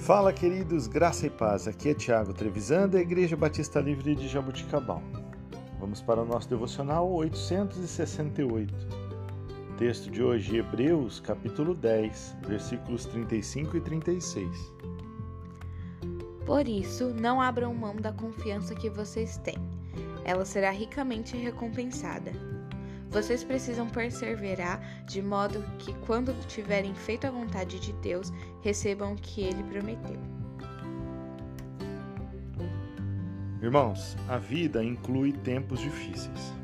Fala, queridos, graça e paz. Aqui é Tiago Trevisan, da Igreja Batista Livre de Jabuticabal. Vamos para o nosso devocional 868. Texto de hoje, Hebreus, capítulo 10, versículos 35 e 36. Por isso, não abram mão da confiança que vocês têm. Ela será ricamente recompensada. Vocês precisam perseverar de modo que, quando tiverem feito a vontade de Deus, recebam o que ele prometeu. Irmãos, a vida inclui tempos difíceis.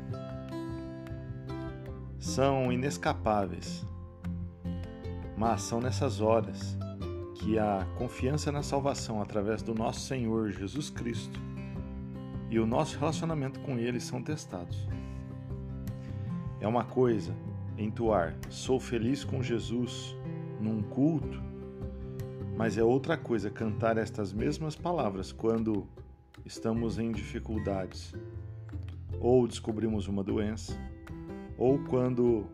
São inescapáveis, mas são nessas horas que a confiança na salvação através do nosso Senhor Jesus Cristo e o nosso relacionamento com Ele são testados. É uma coisa entoar sou feliz com Jesus num culto, mas é outra coisa cantar estas mesmas palavras quando estamos em dificuldades, ou descobrimos uma doença, ou quando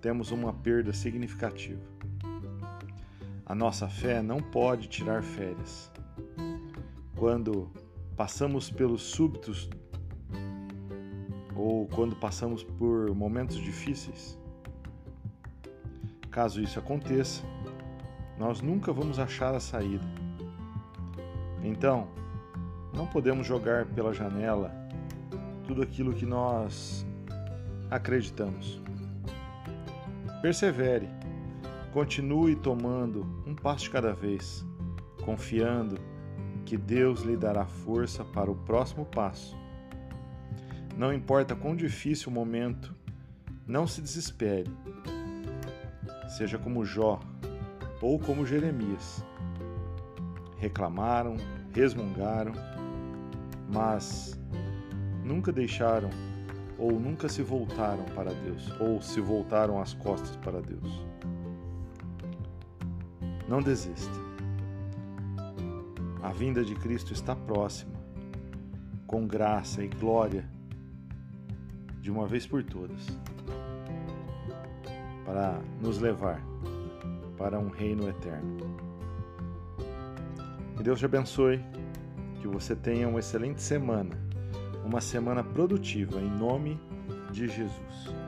temos uma perda significativa. A nossa fé não pode tirar férias. Quando passamos pelos súbitos ou quando passamos por momentos difíceis. Caso isso aconteça, nós nunca vamos achar a saída. Então, não podemos jogar pela janela tudo aquilo que nós acreditamos. Persevere, continue tomando um passo de cada vez, confiando que Deus lhe dará força para o próximo passo não importa quão difícil o momento, não se desespere. Seja como Jó ou como Jeremias. Reclamaram, resmungaram, mas nunca deixaram ou nunca se voltaram para Deus, ou se voltaram as costas para Deus. Não desista. A vinda de Cristo está próxima, com graça e glória de uma vez por todas, para nos levar para um reino eterno. Que Deus te abençoe, que você tenha uma excelente semana, uma semana produtiva, em nome de Jesus.